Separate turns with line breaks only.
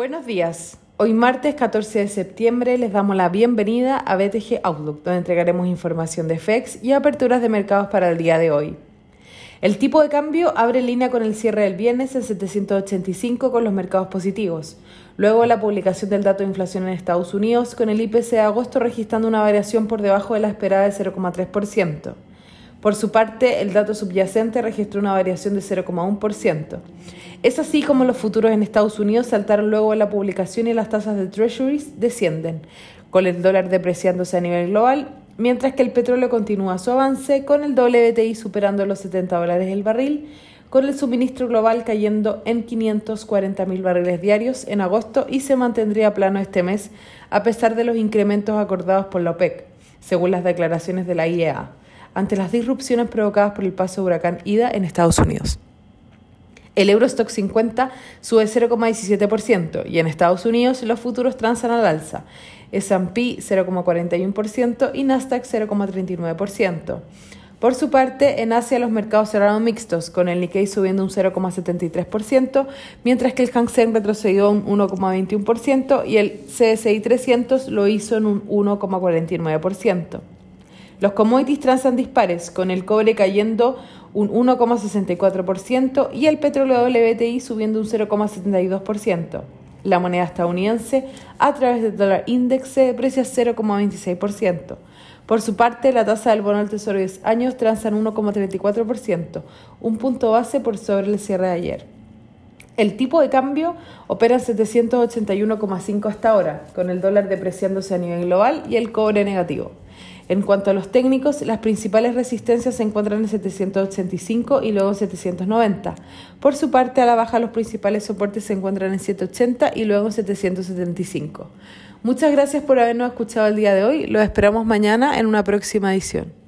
Buenos días. Hoy martes 14 de septiembre les damos la bienvenida a BTG Outlook, donde entregaremos información de FEX y aperturas de mercados para el día de hoy. El tipo de cambio abre línea con el cierre del viernes en 785 con los mercados positivos. Luego la publicación del dato de inflación en Estados Unidos con el IPC de agosto registrando una variación por debajo de la esperada de 0,3%. Por su parte, el dato subyacente registró una variación de 0,1%. Es así como los futuros en Estados Unidos saltaron luego de la publicación y las tasas de treasuries descienden, con el dólar depreciándose a nivel global, mientras que el petróleo continúa su avance, con el WTI superando los 70 dólares el barril, con el suministro global cayendo en 540 mil barriles diarios en agosto y se mantendría plano este mes a pesar de los incrementos acordados por la OPEC, según las declaraciones de la IEA ante las disrupciones provocadas por el paso de huracán Ida en Estados Unidos. El Eurostock 50 sube 0,17% y en Estados Unidos los futuros transan al alza, S&P 0,41% y Nasdaq 0,39%. Por su parte, en Asia los mercados cerraron mixtos, con el Nikkei subiendo un 0,73%, mientras que el Hang retrocedió un 1,21% y el CSI 300 lo hizo en un 1,49%. Los commodities transan dispares, con el cobre cayendo un 1,64% y el petróleo WTI subiendo un 0,72%. La moneda estadounidense, a través del dólar index, se deprecia 0,26%. Por su parte, la tasa del bono del Tesoro de 10 años transa en 1,34%, un punto base por sobre el cierre de ayer. El tipo de cambio opera en 781,5 hasta ahora, con el dólar depreciándose a nivel global y el cobre negativo. En cuanto a los técnicos, las principales resistencias se encuentran en 785 y luego en 790. Por su parte, a la baja los principales soportes se encuentran en 780 y luego en 775. Muchas gracias por habernos escuchado el día de hoy. Los esperamos mañana en una próxima edición.